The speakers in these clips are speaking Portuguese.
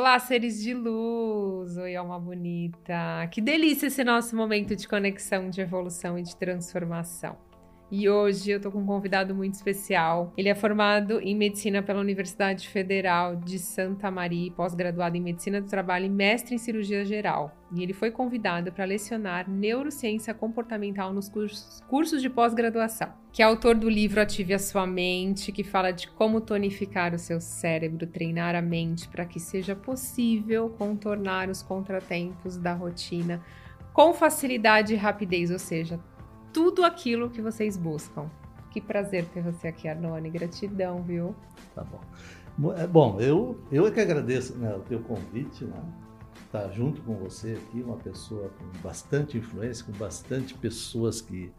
Olá, seres de luz! Oi, alma bonita! Que delícia esse nosso momento de conexão, de evolução e de transformação. E hoje eu tô com um convidado muito especial. Ele é formado em medicina pela Universidade Federal de Santa Maria, pós-graduado em medicina do trabalho e mestre em cirurgia geral. E ele foi convidado para lecionar neurociência comportamental nos cursos, cursos de pós-graduação. Que é autor do livro Ative a Sua Mente, que fala de como tonificar o seu cérebro, treinar a mente para que seja possível contornar os contratempos da rotina com facilidade e rapidez, ou seja, tudo aquilo que vocês buscam. Que prazer ter você aqui, Arnone. Gratidão, viu? Tá bom. Bom, é, eu, eu é que agradeço né, o teu convite, né? Estar tá junto com você aqui, uma pessoa com bastante influência, com bastante pessoas que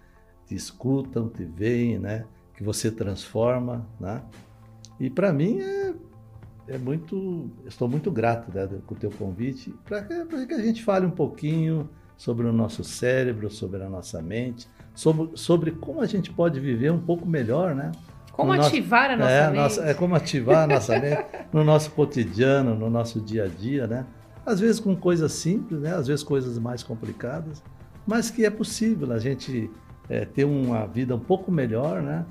te escutam, te veem, né? Que você transforma, né? E para mim é, é muito, estou muito grato né, com o teu convite para que a gente fale um pouquinho sobre o nosso cérebro, sobre a nossa mente, sobre, sobre como a gente pode viver um pouco melhor, né? Como no ativar nosso, a nossa é, mente. Nossa, é como ativar a nossa mente no nosso cotidiano, no nosso dia a dia, né? Às vezes com coisas simples, né? Às vezes coisas mais complicadas, mas que é possível a gente é, ter uma vida um pouco melhor, né?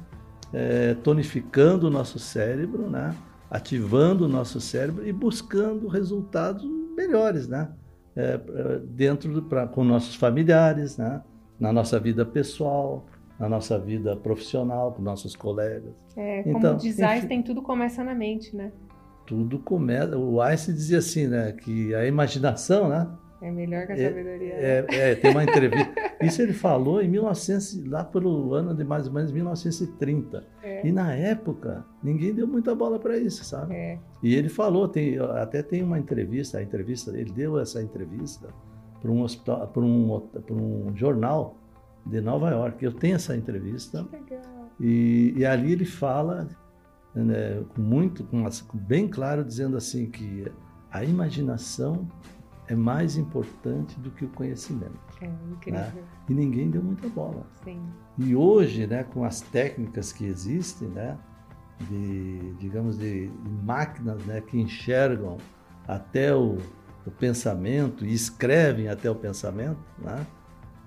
É, tonificando o nosso cérebro, né? Ativando o nosso cérebro e buscando resultados melhores, né? É, dentro pra, com nossos familiares, né? Na nossa vida pessoal, na nossa vida profissional, com nossos colegas. É, como então, diz Einstein, tudo começa na mente, né? Tudo começa. O Einstein dizia assim, né, que a imaginação, né? É melhor que a sabedoria. É, é, é tem uma entrevista. Isso ele falou em 1900, lá pelo ano de mais ou menos 1930. É. E na época, ninguém deu muita bola para isso, sabe? É. E ele falou, tem, até tem uma entrevista, a entrevista, ele deu essa entrevista para um hospital, para um, para um jornal de Nova York. Eu tenho essa entrevista e, e, ali ele fala né, muito, com, bem claro, dizendo assim que a imaginação é mais importante do que o conhecimento. É incrível. Né? E ninguém deu muita bola. Sim. E hoje, né, com as técnicas que existem, né, de, digamos, de máquinas né, que enxergam até o, o pensamento e escrevem até o pensamento, né?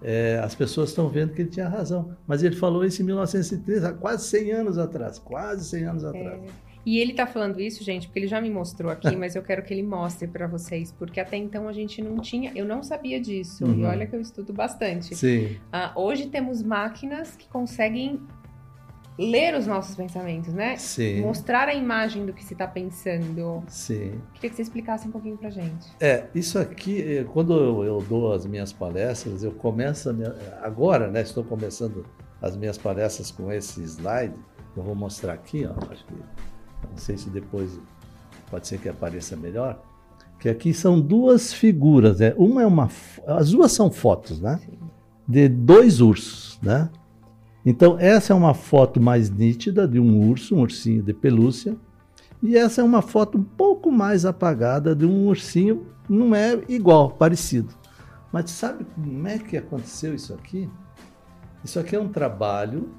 É, as pessoas estão vendo que ele tinha razão. Mas ele falou isso em 1930, há quase 100 anos atrás. Quase 100 anos atrás. É. E ele está falando isso, gente, porque ele já me mostrou aqui, mas eu quero que ele mostre para vocês, porque até então a gente não tinha, eu não sabia disso. Uhum. E olha que eu estudo bastante. Sim. Uh, hoje temos máquinas que conseguem ler os nossos pensamentos, né? Sim. Mostrar a imagem do que se está pensando. Sim. Queria que você explicasse um pouquinho pra gente. É, isso aqui, eh, quando eu, eu dou as minhas palestras, eu começo minha, agora, né? Estou começando as minhas palestras com esse slide. Eu vou mostrar aqui, ó. Acho que não sei se depois pode ser que apareça melhor. Que aqui são duas figuras, né? Uma é uma, as duas são fotos, né? Sim. De dois ursos, né? Então, essa é uma foto mais nítida de um urso, um ursinho de pelúcia. E essa é uma foto um pouco mais apagada de um ursinho, não é igual, parecido. Mas sabe como é que aconteceu isso aqui? Isso aqui é um trabalho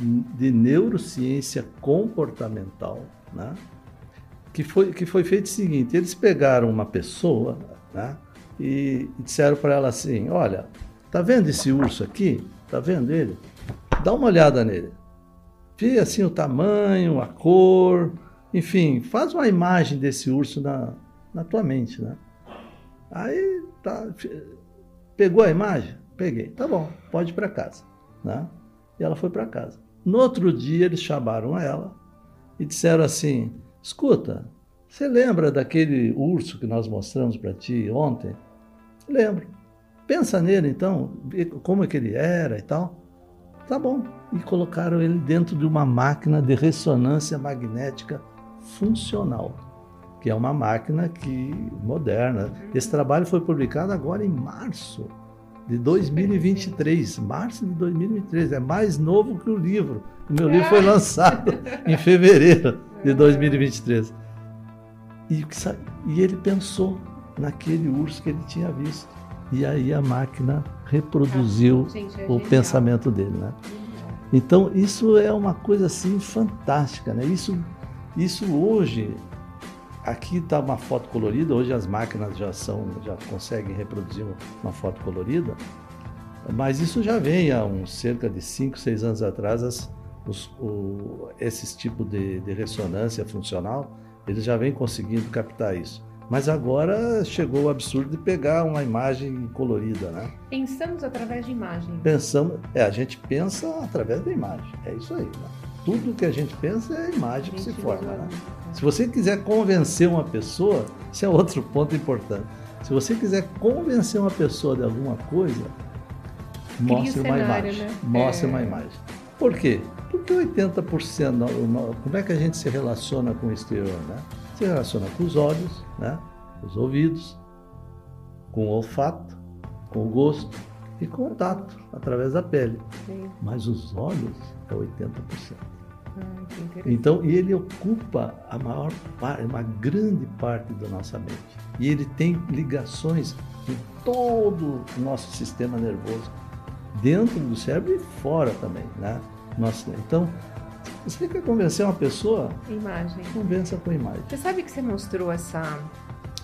de neurociência comportamental, né? que, foi, que foi feito o seguinte: eles pegaram uma pessoa né? e, disseram para ela assim: Olha, tá vendo esse urso aqui? Tá vendo ele? Dá uma olhada nele. Vê assim o tamanho, a cor, enfim, faz uma imagem desse urso na, na tua mente, né? Aí tá, pegou a imagem? Peguei. Tá bom, pode ir para casa, né? E ela foi para casa. No outro dia eles chamaram ela e disseram assim: "Escuta, você lembra daquele urso que nós mostramos para ti ontem?" Lembro. Pensa nele então, como é que ele era e tal. Tá bom. E colocaram ele dentro de uma máquina de ressonância magnética funcional, que é uma máquina que moderna. Esse trabalho foi publicado agora em março de 2023, março de 2023, é mais novo que o livro. O meu livro foi lançado em fevereiro de 2023. E, e ele pensou naquele urso que ele tinha visto. E aí a máquina reproduziu ah, gente, é o pensamento dele, né? Então isso é uma coisa assim fantástica, né? Isso, isso hoje aqui está uma foto colorida, hoje as máquinas já são, já conseguem reproduzir uma foto colorida, mas isso já vem há uns cerca de 5, 6 anos atrás, as, os, o, esses tipos de, de ressonância funcional, eles já vêm conseguindo captar isso. Mas agora chegou o absurdo de pegar uma imagem colorida, né? Pensamos através de imagem. Pensamos, é, a gente pensa através da imagem. É isso aí. Né? Tudo que a gente pensa é a imagem a que se forma. Né? Se você quiser convencer uma pessoa, esse é outro ponto importante. Se você quiser convencer uma pessoa de alguma coisa, mostre uma imagem. Né? Mostre é. uma imagem. Por quê? Porque 80%, como é que a gente se relaciona com o exterior, né? Se relaciona com os olhos, né? os ouvidos, com o olfato, com o gosto e com o tato, através da pele. Sim. Mas os olhos é 80%. Ah, então, ele ocupa a maior parte, uma grande parte da nossa mente. E ele tem ligações em todo o nosso sistema nervoso, dentro do cérebro e fora também, né? Nossa, então, você quer convencer uma pessoa? Imagem. Convença com imagem. Você sabe que você mostrou essa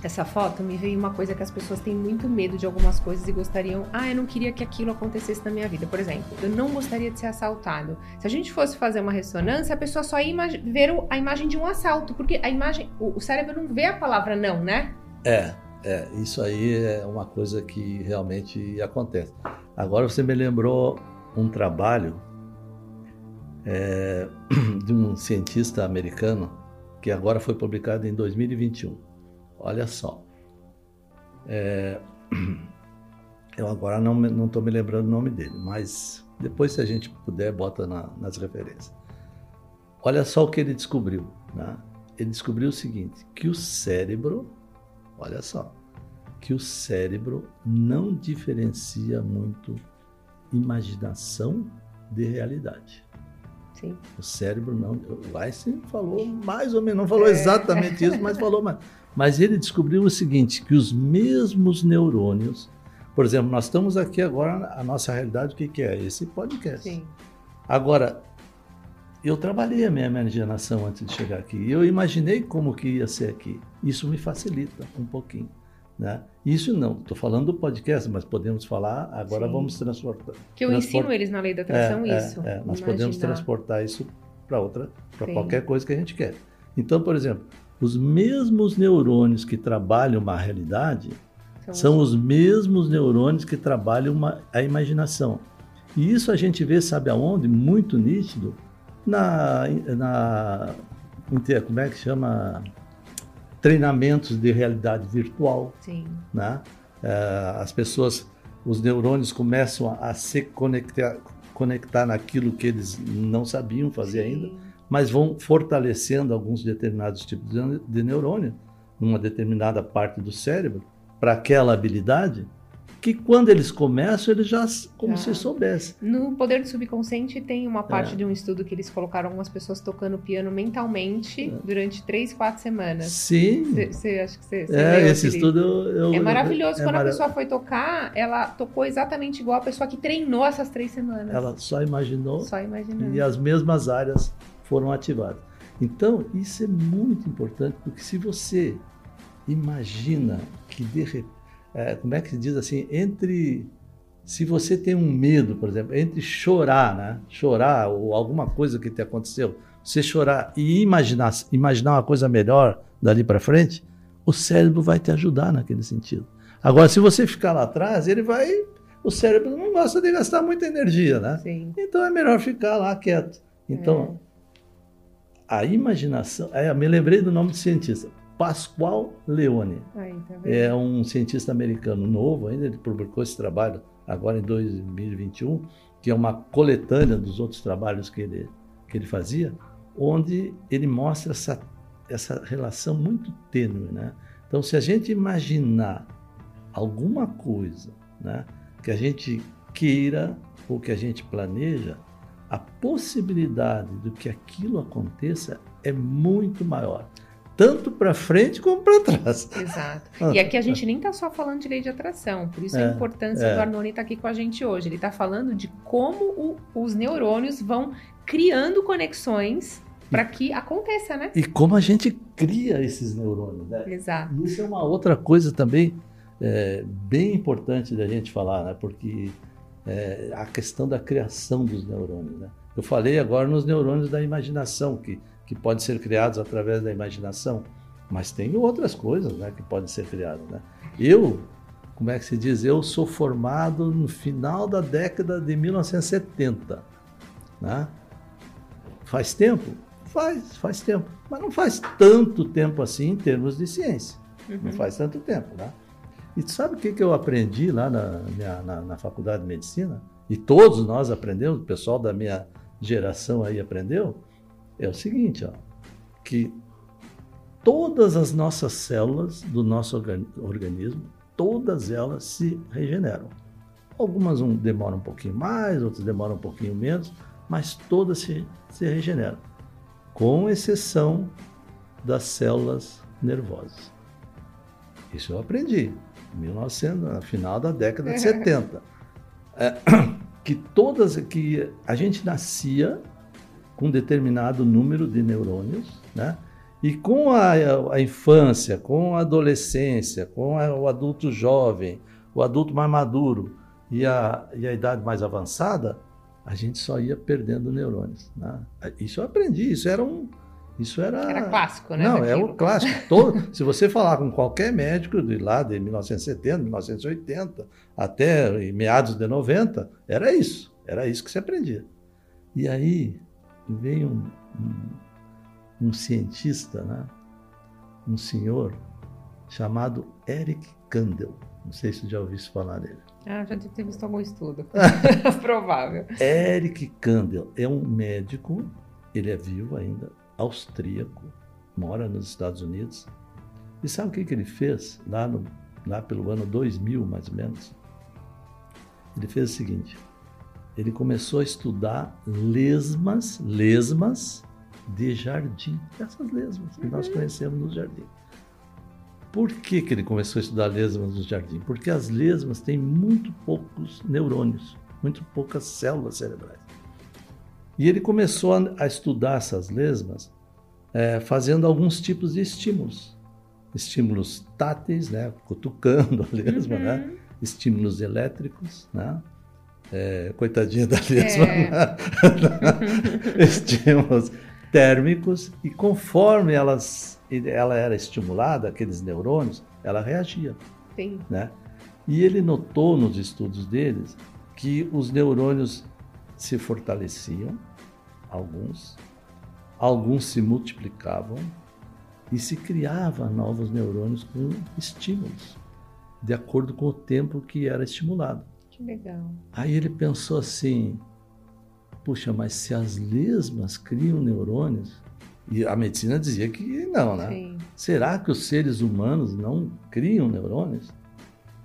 essa foto, me veio uma coisa que as pessoas têm muito medo de algumas coisas e gostariam, ah, eu não queria que aquilo acontecesse na minha vida. Por exemplo, eu não gostaria de ser assaltado. Se a gente fosse fazer uma ressonância, a pessoa só ia ver a imagem de um assalto, porque a imagem, o cérebro não vê a palavra não, né? É, é, isso aí é uma coisa que realmente acontece. Agora você me lembrou um trabalho é, de um cientista americano que agora foi publicado em 2021. Olha só. É, eu agora não estou me lembrando o nome dele, mas depois, se a gente puder, bota na, nas referências. Olha só o que ele descobriu. Né? Ele descobriu o seguinte: que o cérebro, olha só, que o cérebro não diferencia muito imaginação de realidade. Sim. O cérebro não. O Einstein falou mais ou menos, não falou é. exatamente isso, mas falou mais. Mas ele descobriu o seguinte: que os mesmos neurônios, por exemplo, nós estamos aqui agora, a nossa realidade, o que, que é? Esse podcast. Sim. Agora, eu trabalhei a minha imaginação antes de chegar aqui. Eu imaginei como que ia ser aqui. Isso me facilita um pouquinho. Né? Isso não, estou falando do podcast, mas podemos falar, agora Sim. vamos transportar. Que eu ensino eles na lei da atração é, isso. É, é, nós Imaginar. podemos transportar isso para outra, para qualquer coisa que a gente quer. Então, por exemplo, os mesmos neurônios que trabalham uma realidade são, são os mesmos neurônios que trabalham uma, a imaginação. E isso a gente vê, sabe aonde? Muito nítido na, na como é que chama? Treinamentos de realidade virtual. Sim. Né? É, as pessoas, os neurônios começam a, se conectar, conectar naquilo que eles não sabiam fazer Sim. ainda, mas vão fortalecendo alguns determinados tipos de, de neurônio numa determinada parte do cérebro para aquela habilidade que quando eles começam, eles já como se soubessem. No Poder do Subconsciente tem uma parte é. de um estudo que eles colocaram algumas pessoas tocando piano mentalmente é. durante três, quatro semanas. Sim. Você acha que você, É, esse estudo eu, É maravilhoso. É quando a pessoa foi tocar, ela tocou exatamente igual a pessoa que treinou essas três semanas. Ela só imaginou. Só imaginou. E as mesmas áreas foram ativadas. Então, isso é muito importante, porque se você imagina que de repente é, como é que se diz assim, entre se você tem um medo, por exemplo, entre chorar, né? Chorar ou alguma coisa que te aconteceu, você chorar e imaginar, imaginar uma coisa melhor dali para frente, o cérebro vai te ajudar naquele sentido. Agora, se você ficar lá atrás, ele vai, o cérebro não gosta de gastar muita energia, né? Sim. Então é melhor ficar lá quieto. Então, é. a imaginação, é, me lembrei do nome do cientista, Pascoal Leone. Aí, tá é um cientista americano novo, ainda ele publicou esse trabalho agora em 2021, que é uma coletânea dos outros trabalhos que ele, que ele fazia, onde ele mostra essa, essa relação muito tênue. Né? Então, se a gente imaginar alguma coisa né, que a gente queira ou que a gente planeja, a possibilidade de que aquilo aconteça é muito maior tanto para frente como para trás. Exato. E aqui a gente nem está só falando de lei de atração, por isso é, a importância é. do Arnone estar tá aqui com a gente hoje. Ele está falando de como o, os neurônios vão criando conexões para que aconteça, né? E como a gente cria esses neurônios, né? Exato. E isso é uma outra coisa também é, bem importante da gente falar, né? Porque é, a questão da criação dos neurônios, né? Eu falei agora nos neurônios da imaginação, que, que podem ser criados através da imaginação, mas tem outras coisas né, que podem ser criadas. Né? Eu, como é que se diz? Eu sou formado no final da década de 1970. Né? Faz tempo? Faz, faz tempo. Mas não faz tanto tempo assim em termos de ciência. Uhum. Não faz tanto tempo, né? E sabe o que, que eu aprendi lá na, minha, na, na faculdade de medicina? E todos nós aprendemos, o pessoal da minha geração aí aprendeu? É o seguinte, ó, que todas as nossas células do nosso organismo, todas elas se regeneram. Algumas um, demoram um pouquinho mais, outras demoram um pouquinho menos, mas todas se, se regeneram, com exceção das células nervosas. Isso eu aprendi, 1900, no final da década de 70. É, que todas que a gente nascia com um determinado número de neurônios, né? E com a, a infância, com a adolescência, com a, o adulto jovem, o adulto mais maduro e a, e a idade mais avançada, a gente só ia perdendo neurônios. Né? Isso eu aprendi, isso era um. Isso era. Era clássico, né? Não, daquilo. é o clássico. Todo, se você falar com qualquer médico de lá de 1970, 1980, até meados de 90, era isso. Era isso que se aprendia. E aí veio um, um, um cientista, né? um senhor chamado Eric Kandel. Não sei se já ouviu falar dele. Ah, já deve ter visto algum estudo. Provável. Eric Kandel é um médico, ele é vivo ainda, austríaco, mora nos Estados Unidos. E sabe o que, que ele fez lá, no, lá pelo ano 2000, mais ou menos? Ele fez o seguinte: ele começou a estudar lesmas, lesmas de jardim, essas lesmas que nós conhecemos no jardim. Por que, que ele começou a estudar lesmas no jardim? Porque as lesmas têm muito poucos neurônios, muito poucas células cerebrais. E ele começou a, estudar essas lesmas é, fazendo alguns tipos de estímulos. Estímulos táteis, né, cutucando a lesma, né? uhum. né? estímulos elétricos, né? É, coitadinha da lesma, é. estímulos térmicos, e conforme elas, ela era estimulada, aqueles neurônios, ela reagia. Sim. Né? E ele notou nos estudos deles que os neurônios se fortaleciam, alguns, alguns se multiplicavam e se criavam novos neurônios com estímulos de acordo com o tempo que era estimulado. Que legal. Aí ele pensou assim: puxa, mas se as lesmas criam neurônios, e a medicina dizia que não, né? Sim. Será que os seres humanos não criam neurônios?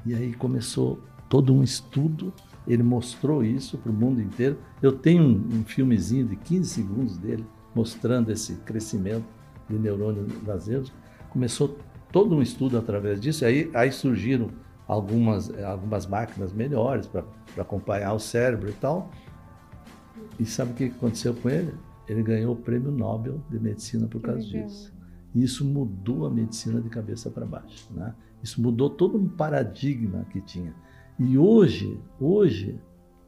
E aí começou todo um estudo, ele mostrou isso para o mundo inteiro. Eu tenho um, um filmezinho de 15 segundos dele mostrando esse crescimento de neurônios brasileiros. Começou todo um estudo através disso. Aí, aí surgiram algumas, algumas máquinas melhores para acompanhar o cérebro e tal. E sabe o que aconteceu com ele? Ele ganhou o prêmio Nobel de Medicina por causa disso. E isso mudou a medicina de cabeça para baixo. Né? Isso mudou todo um paradigma que tinha. E hoje, hoje,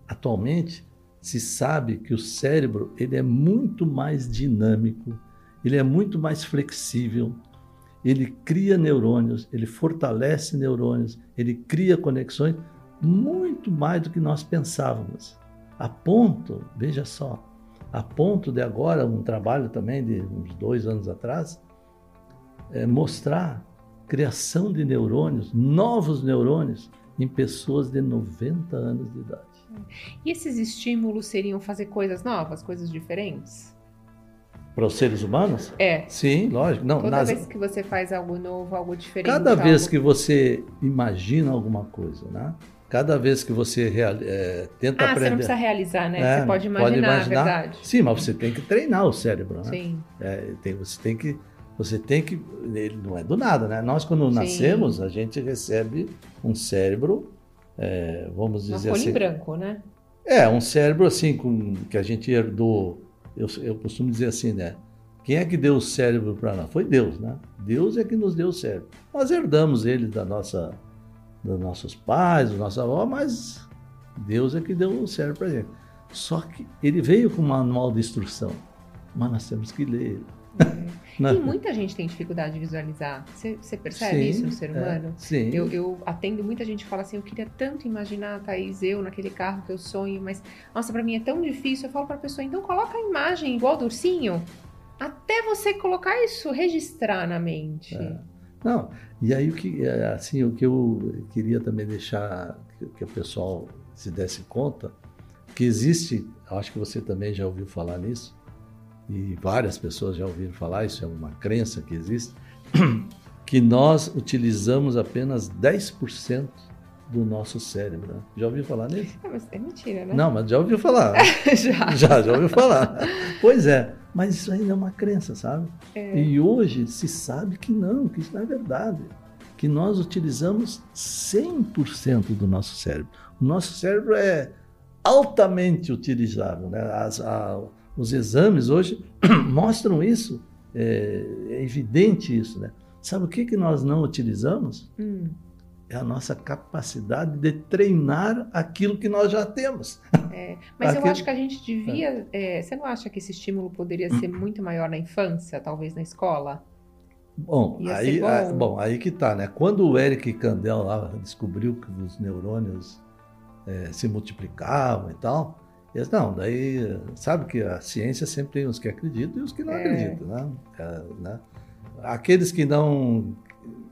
atualmente, se sabe que o cérebro ele é muito mais dinâmico, ele é muito mais flexível, ele cria neurônios, ele fortalece neurônios, ele cria conexões muito mais do que nós pensávamos. A ponto, veja só, a ponto de agora, um trabalho também de uns dois anos atrás, é mostrar criação de neurônios, novos neurônios, em pessoas de 90 anos de idade. E esses estímulos seriam fazer coisas novas, coisas diferentes? Para os seres humanos? É. Sim, lógico. Não, Toda nas... vez que você faz algo novo, algo diferente. Cada vez que você imagina alguma coisa, né? Cada vez que você real... é, tenta ah, aprender. você não precisa realizar, né? É, você pode imaginar, pode imaginar, verdade. Sim, mas você tem que treinar o cérebro, né? Sim. É, tem, você tem que. Você tem que. Ele não é do nada, né? Nós, quando Sim. nascemos, a gente recebe um cérebro, é, vamos dizer Uma assim. em branco, né? É, um cérebro assim, com, que a gente herdou eu, eu costumo dizer assim, né? Quem é que deu o cérebro para nós? Foi Deus, né? Deus é que nos deu o cérebro. Nós herdamos ele da nossa, dos nossos pais, dos nossos avós, mas Deus é que deu o cérebro para gente. Só que ele veio com um manual de instrução, mas nós temos que ler. E muita gente tem dificuldade de visualizar. Você, percebe sim, isso no ser é, humano? É, sim. Eu, eu, atendo muita gente que fala assim: eu queria tanto imaginar, Thaís, eu naquele carro que eu sonho, mas nossa, para mim é tão difícil. Eu falo para a pessoa: então coloca a imagem igual do ursinho, até você colocar isso, registrar na mente. É. Não, e aí o que, é, assim, o que eu queria também deixar que, que o pessoal se desse conta, que existe, acho que você também já ouviu falar nisso, e várias pessoas já ouviram falar, isso é uma crença que existe, que nós utilizamos apenas 10% do nosso cérebro. Né? Já ouviu falar nisso? É, mas é mentira, né? Não, mas já ouviu falar. já. já. Já ouviu falar. pois é, mas isso ainda é uma crença, sabe? É. E hoje se sabe que não, que isso não é verdade. Que nós utilizamos 100% do nosso cérebro. O nosso cérebro é altamente utilizável. Né? As, a, os exames hoje mostram isso, é, é, evidente isso, né? Sabe o que, que nós não utilizamos? Hum. É a nossa capacidade de treinar aquilo que nós já temos. É, mas aquilo... eu acho que a gente devia. É, você não acha que esse estímulo poderia ser muito maior na infância, talvez na escola? Bom, aí, bom. A, bom, aí que tá, né? Quando o Eric Kandel lá descobriu que os neurônios é, se multiplicavam e tal, eles, não, daí sabe que a ciência sempre tem os que acreditam e os que não é. acreditam, né? É, né? Aqueles que não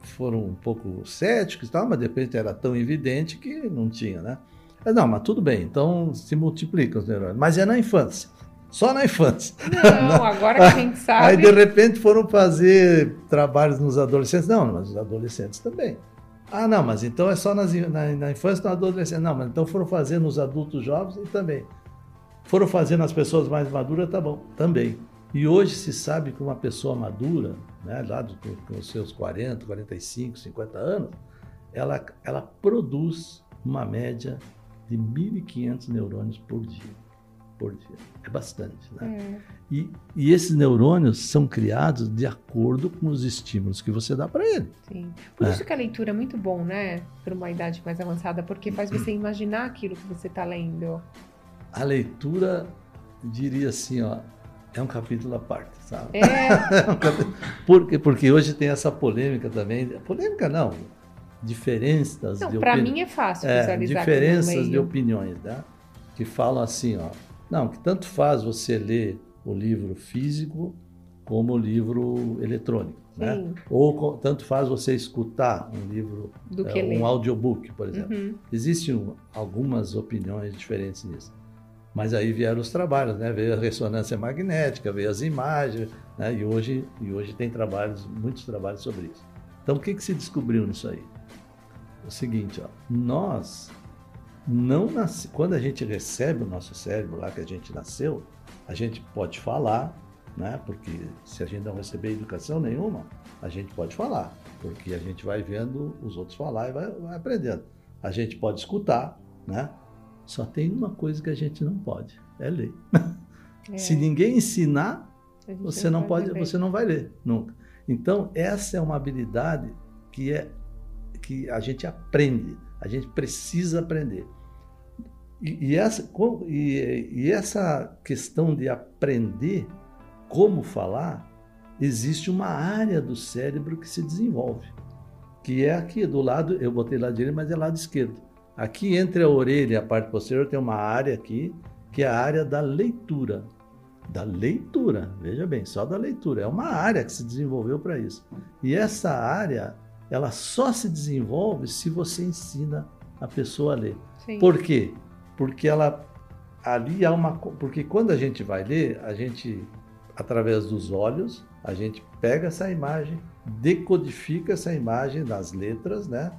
foram um pouco céticos e tal, mas de repente era tão evidente que não tinha, né? Mas, não, mas tudo bem, então se multiplicam os neurônios. Mas é na infância. Só na infância. Não, agora que a gente sabe. Aí de repente foram fazer trabalhos nos adolescentes. Não, mas os adolescentes também. Ah, não, mas então é só nas, na, na infância e na adolescência. Não, mas então foram fazer nos adultos jovens e também. Foram fazendo as pessoas mais maduras, tá bom, também. E hoje se sabe que uma pessoa madura, né, lá do, com os seus 40, 45, 50 anos, ela, ela produz uma média de 1.500 neurônios por dia. Por dia. É bastante, né? É. E, e esses neurônios são criados de acordo com os estímulos que você dá para ele. Sim. Por é. isso que a leitura é muito bom, né? Para uma idade mais avançada, porque faz você imaginar aquilo que você está lendo a leitura, diria assim, ó, é um capítulo à parte, sabe? É. é um capítulo, porque, porque hoje tem essa polêmica também. Polêmica não, diferenças não, de Para mim é fácil é, Diferenças de opiniões, né? Que falam assim, ó. Não, que tanto faz você ler o livro físico como o livro eletrônico. Né? Ou tanto faz você escutar um livro, é, um audiobook, por exemplo. Uhum. Existem algumas opiniões diferentes nisso. Mas aí vieram os trabalhos, né? Veio a ressonância magnética, veio as imagens, né? E hoje, e hoje tem trabalhos, muitos trabalhos sobre isso. Então, o que, que se descobriu nisso aí? O seguinte, ó, nós não nasce, quando a gente recebe o nosso cérebro lá que a gente nasceu, a gente pode falar, né? Porque se a gente não receber educação nenhuma, a gente pode falar, porque a gente vai vendo os outros falar e vai, vai aprendendo. A gente pode escutar, né? Só tem uma coisa que a gente não pode, é ler. É. Se ninguém ensinar, você não pode, ler. você não vai ler nunca. Então essa é uma habilidade que é que a gente aprende, a gente precisa aprender. E, e essa, e, e essa questão de aprender como falar, existe uma área do cérebro que se desenvolve, que é aqui do lado, eu botei lado direito, mas é lado esquerdo. Aqui entre a orelha e a parte posterior tem uma área aqui, que é a área da leitura. Da leitura, veja bem, só da leitura. É uma área que se desenvolveu para isso. E essa área, ela só se desenvolve se você ensina a pessoa a ler. Sim. Por quê? Porque ela ali há uma porque quando a gente vai ler, a gente através dos olhos, a gente pega essa imagem, decodifica essa imagem nas letras, né?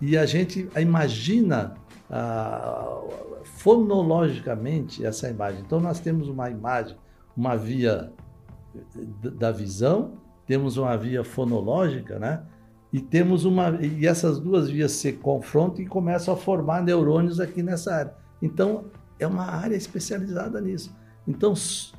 E a gente imagina ah, fonologicamente essa imagem. Então, nós temos uma imagem, uma via da visão, temos uma via fonológica, né? E temos uma e essas duas vias se confrontam e começam a formar neurônios aqui nessa área. Então, é uma área especializada nisso. Então,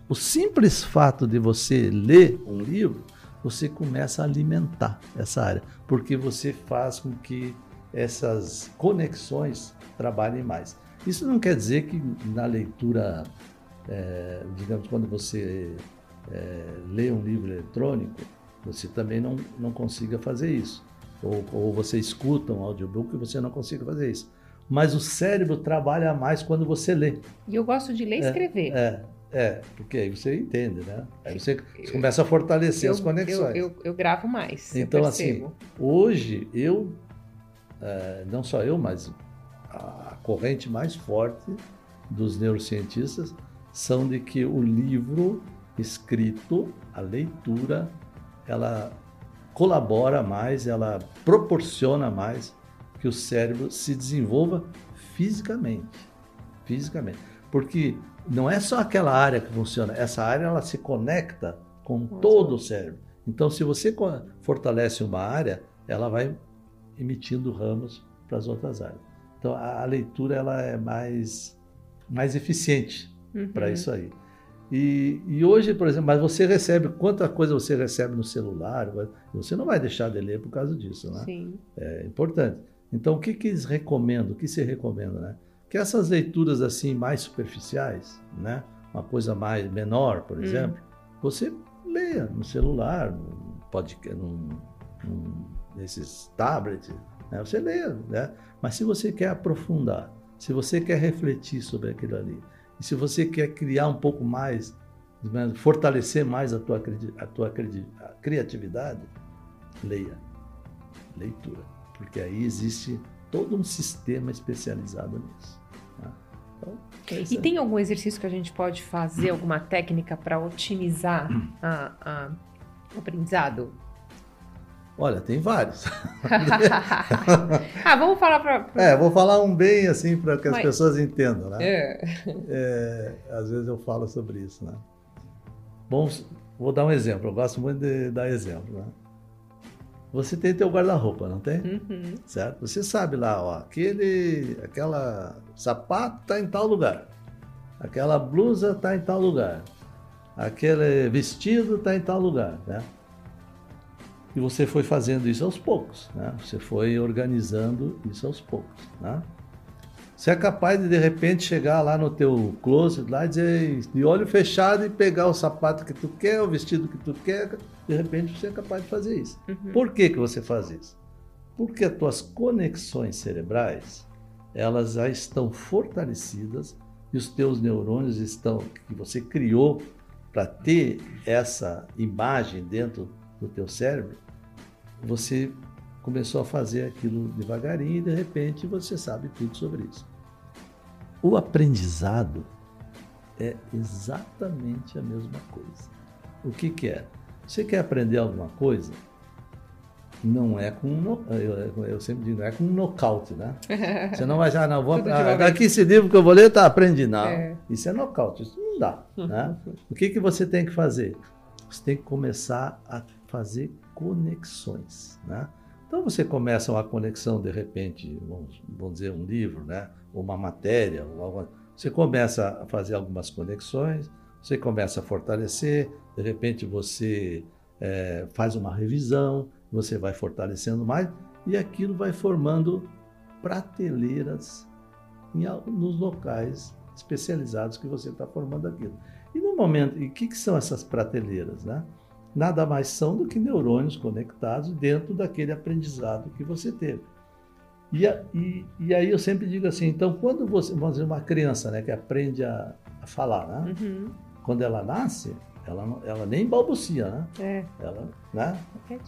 o simples fato de você ler um livro, você começa a alimentar essa área, porque você faz com que essas conexões trabalhem mais. Isso não quer dizer que na leitura, é, digamos, quando você é, lê um livro eletrônico, você também não, não consiga fazer isso. Ou, ou você escuta um audiobook e você não consiga fazer isso. Mas o cérebro trabalha mais quando você lê. E eu gosto de ler e é, escrever. É, é, porque aí você entende, né? Aí você, você começa a fortalecer eu, as conexões. Eu, eu, eu, gravo mais. Então, assim, hoje eu, é, não só eu, mas a corrente mais forte dos neurocientistas são de que o livro escrito, a leitura, ela colabora mais, ela proporciona mais que o cérebro se desenvolva fisicamente. Fisicamente. Porque não é só aquela área que funciona, essa área ela se conecta com todo o cérebro. Então, se você fortalece uma área, ela vai emitindo ramos para as outras áreas. Então, a, leitura ela é mais, mais eficiente uhum. para isso aí. E, e, hoje, por exemplo, mas você recebe, quanta coisa você recebe no celular, você não vai deixar de ler por causa disso, né? Sim. É importante. Então, o que, que eles recomendam? O que se recomenda, né? que essas leituras assim mais superficiais, né? Uma coisa mais menor, por hum. exemplo, você leia no celular, no podcast, num, num, nesses tablets, né? Você leia, né? Mas se você quer aprofundar, se você quer refletir sobre aquilo ali, e se você quer criar um pouco mais, né, fortalecer mais a tua, a tua a criatividade, leia. Leitura. Porque aí existe todo um sistema especializado nisso. Então, e tem algum exercício que a gente pode fazer, alguma técnica para otimizar a, a, o aprendizado? Olha, tem vários. ah, vamos falar para. Pra... É, vou falar um bem assim para que as Mas... pessoas entendam, né? É. é. Às vezes eu falo sobre isso, né? Bom, vou dar um exemplo. Eu gosto muito de dar exemplo, né? Você tem teu guarda-roupa, não tem? Uhum. Certo? Você sabe lá, ó, aquele, aquela sapato está em tal lugar, aquela blusa está em tal lugar, aquele vestido está em tal lugar, né? E você foi fazendo isso aos poucos, né? Você foi organizando isso aos poucos, né? Você é capaz de de repente chegar lá no teu closet lá e dizer de olho fechado e pegar o sapato que tu quer, o vestido que tu quer, de repente você é capaz de fazer isso. Uhum. Por que que você faz isso? Porque as tuas conexões cerebrais, elas já estão fortalecidas e os teus neurônios estão que você criou para ter essa imagem dentro do teu cérebro, você começou a fazer aquilo devagarinho e de repente você sabe tudo sobre isso. O aprendizado é exatamente a mesma coisa. O que, que é? Você quer aprender alguma coisa? Não é com um, eu, eu sempre digo, não é com um nocaute, né? Você não vai dizer, ah, não, vou, ah, daqui esse livro que eu vou ler, tá, aprendi. Não, é. isso é nocaute, isso não dá. Né? o que, que você tem que fazer? Você tem que começar a fazer conexões, né? Então você começa uma conexão, de repente, vamos, vamos dizer, um livro, né? ou uma matéria, ou alguma... você começa a fazer algumas conexões, você começa a fortalecer, de repente você é, faz uma revisão, você vai fortalecendo mais, e aquilo vai formando prateleiras em, nos locais especializados que você está formando aquilo. E no momento, e o que, que são essas prateleiras? Né? Nada mais são do que neurônios conectados dentro daquele aprendizado que você teve. E, e, e aí eu sempre digo assim, então quando você, vamos dizer, uma criança né, que aprende a, a falar, né? Uhum. quando ela nasce, ela, ela nem balbucia, né? É. Ela, né?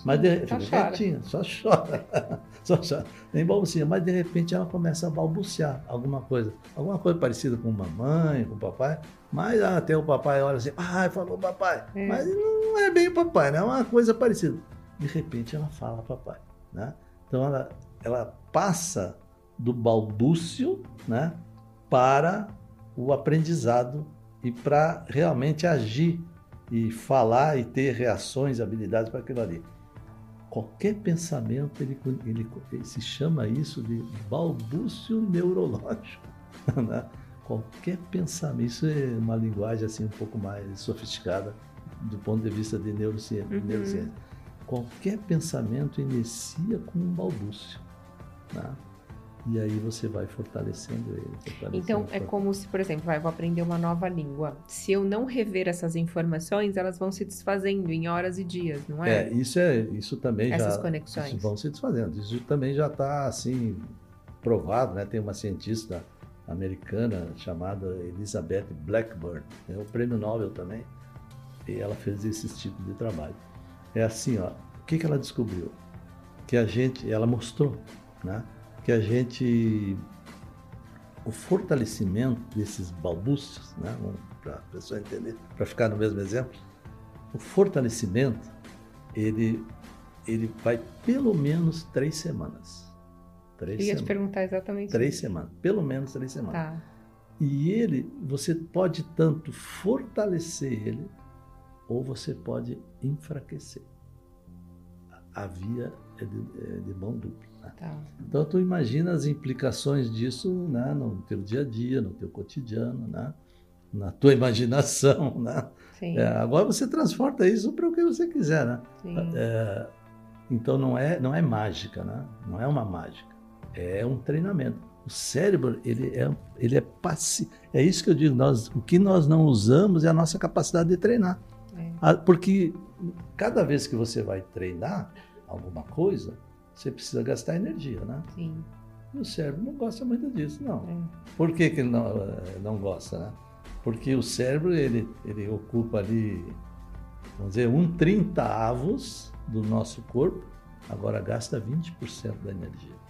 Mas de, fica quietinha, só chora. só chora. Nem balbucia, mas de repente ela começa a balbuciar alguma coisa. Alguma coisa parecida com mamãe, com papai. Mas ah, até o papai olha assim, pai, falou papai. É. Mas não é bem o papai, né? É uma coisa parecida. De repente ela fala papai, né? Então ela, ela passa do balbúcio, né? Para o aprendizado e para realmente agir e falar e ter reações, habilidades para aquilo ali. Qualquer pensamento, ele, ele, ele se chama isso de balbúcio neurológico. Né? qualquer pensamento, isso é uma linguagem assim um pouco mais sofisticada do ponto de vista de neurociência. Uhum. neurociência. Qualquer pensamento inicia com um balbúcio. Né? E aí você vai fortalecendo ele. fortalecendo, Então, é como se, por exemplo, vai, vou aprender uma nova língua. Se eu não rever essas informações, elas vão se desfazendo em horas e dias, não é? É, isso é, isso também Essas já conexões. isso vão se desfazendo. Isso também já está assim provado, né? Tem uma cientista americana chamada Elizabeth Blackburn, é o prêmio Nobel também, e ela fez esse tipo de trabalho. É assim, ó, o que, que ela descobriu? Que a gente, ela mostrou, né? Que a gente, o fortalecimento desses balbúcios, né? Para a pessoa entender, para ficar no mesmo exemplo, o fortalecimento ele ele vai pelo menos três semanas. Três Eu ia te semanas. perguntar exatamente Três isso. semanas, pelo menos três semanas. Tá. E ele, você pode tanto fortalecer ele, ou você pode enfraquecer. A via é de, é de mão dupla. Né? Tá. Então, tu imagina as implicações disso né, no teu dia a dia, no teu cotidiano, né, na tua imaginação. Né? É, agora você transporta isso para o que você quiser. Né? É, então não é, não é mágica, né? Não é uma mágica. É um treinamento. O cérebro, ele é, ele é passivo. É isso que eu digo, nós, o que nós não usamos é a nossa capacidade de treinar. É. Ah, Porque cada vez que você vai treinar alguma coisa, você precisa gastar energia, né? Sim. E o cérebro não gosta muito disso, não. É. Por que, que ele não, eh, não gosta, né? Porque o cérebro, ele, ele ocupa ali, vamos dizer, um trintaavos do nosso corpo, agora gasta 20% da energia.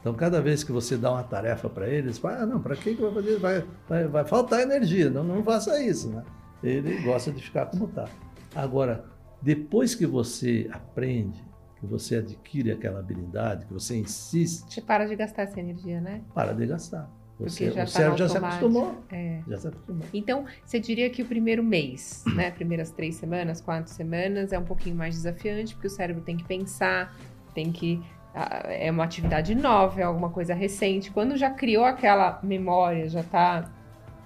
Então, cada vez que você dá uma tarefa para ele, eles falam, ah, não, para que que vai fazer? Vai, vai, vai faltar energia, não, não faça isso, né? Ele gosta de ficar como está. Agora, depois que você aprende, que você adquire aquela habilidade, que você insiste, Você para de gastar essa energia, né? para de gastar. Você, já o tá cérebro já se acostumou. É. Já se acostumou. Então, você diria que o primeiro mês, né? Primeiras três semanas, quatro semanas, é um pouquinho mais desafiante, porque o cérebro tem que pensar, tem que. ah, É uma atividade nova, é alguma coisa recente. Quando já criou aquela memória, já tá.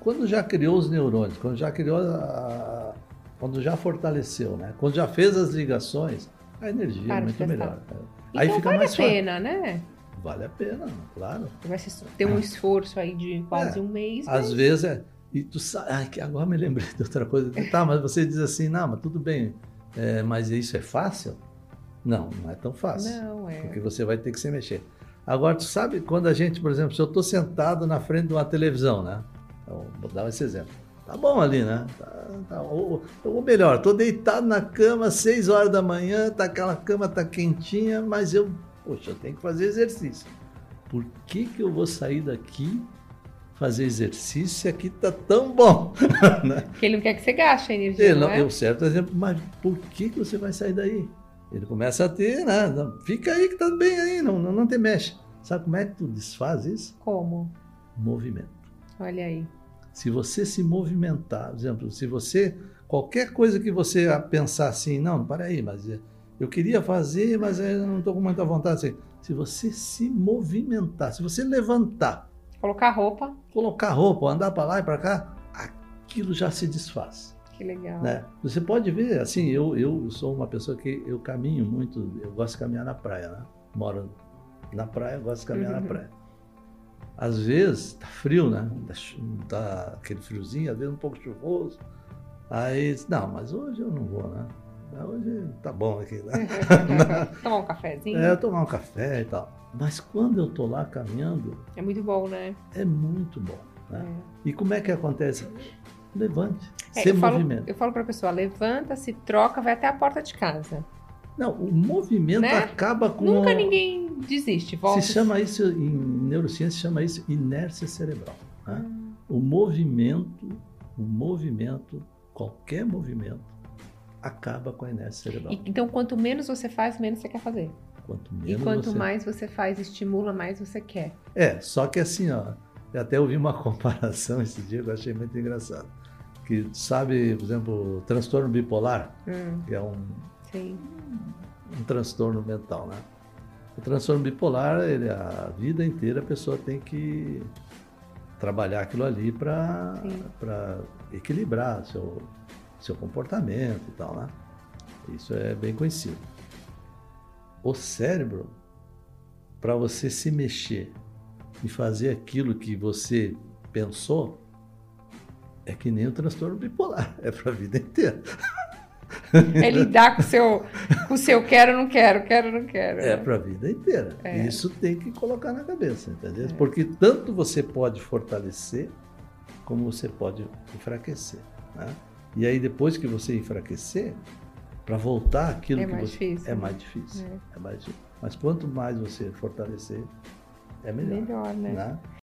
Quando já criou os neurônios, quando já criou, a- quando já fortaleceu, né? Quando já fez as ligações, a energia é muito melhor. Então Aí fica vale mais a fácil. pena, né? Vale a pena, claro. Vai ter um esforço aí de quase É, um mês. Às mas- vezes é. E tu sabe, agora me lembrei de outra coisa. Tá, mas você diz assim, não, mas tudo bem, é, mas isso é fácil? Não, não é tão fácil. Não, é. Porque você vai ter que se mexer. Agora, tu sabe quando a gente, por exemplo, se eu estou sentado na frente de uma televisão, né? Então, vou dar esse exemplo. Tá bom ali, né? Tá, tá, ou, ou melhor, estou deitado na cama às 6 horas da manhã, tá, aquela cama tá quentinha, mas eu, poxa, eu tenho que fazer exercício. Por que, que eu vou sair daqui fazer exercício se aqui tá tão bom? né? Porque ele não quer que você gaste a energia. Ele não não, é? eu certo exemplo, mas por que, que você vai sair daí? Ele começa a ter, né? Fica aí que tá bem aí, não, não, não te mexe. Sabe como é que tu desfaz isso? Como? Movimento. Olha aí. Se você se movimentar, por exemplo, se você, qualquer coisa que você pensar assim, não, para aí, mas eu queria fazer, mas eu não estou com muita vontade. Assim, se você se movimentar, se você levantar, Colocar roupa. colocar roupa, andar para lá e para cá, aquilo já se desfaz. Que legal. né? Você pode ver, assim, eu, eu sou uma pessoa que eu caminho muito, eu gosto de caminhar na praia, né? Moro na praia, gosto de caminhar Uhum. na praia. Às vezes tá frio, né? Tá, aquele friozinho, às vezes um pouco chuvoso. Aí, não, mas hoje eu não vou, né? Hoje tá bom aqui, né? Tomar um cafezinho. É, tomar um café e tal. Mas quando eu tô lá caminhando, É muito bom, né? é muito bom, né? É. E como é que acontece? Levante, É, se eu, falo, movimenta. eu falo pra pessoa, levanta, se troca, vai até a porta de casa. Não, o movimento Né? acaba com. Nunca ninguém desiste, volta. Se chama isso, em neurociência, se chama isso inércia cerebral. né? Hum, O movimento, o movimento, qualquer movimento, acaba com a inércia cerebral. E- então, quanto menos você faz, menos você quer fazer. Quanto E menos quanto você... mais você faz, estimula, mais você quer. É, só que assim, ó, eu até ouvi uma comparação esse dia que eu achei muito engraçado. Que sabe, por exemplo, o transtorno bipolar, Hum, que é um, sim. um transtorno mental, né? O transtorno bipolar, ele, a vida inteira a pessoa tem que trabalhar aquilo ali para equilibrar seu, seu comportamento e tal, né? Isso é bem conhecido. O cérebro, para você se mexer e fazer aquilo que você pensou, é que nem o transtorno bipolar, é para a vida inteira. É lidar com o seu, com o seu quero, não quero, quero, não quero. É para a vida inteira. É. Isso tem que colocar na cabeça, entendeu? É. Porque tanto você pode fortalecer, como você pode enfraquecer. Né? E aí, depois que você enfraquecer, para voltar aquilo é que mais você. Difícil, é mais difícil. É. é mais difícil. Mas quanto mais você fortalecer, é melhor. Melhor, né? né?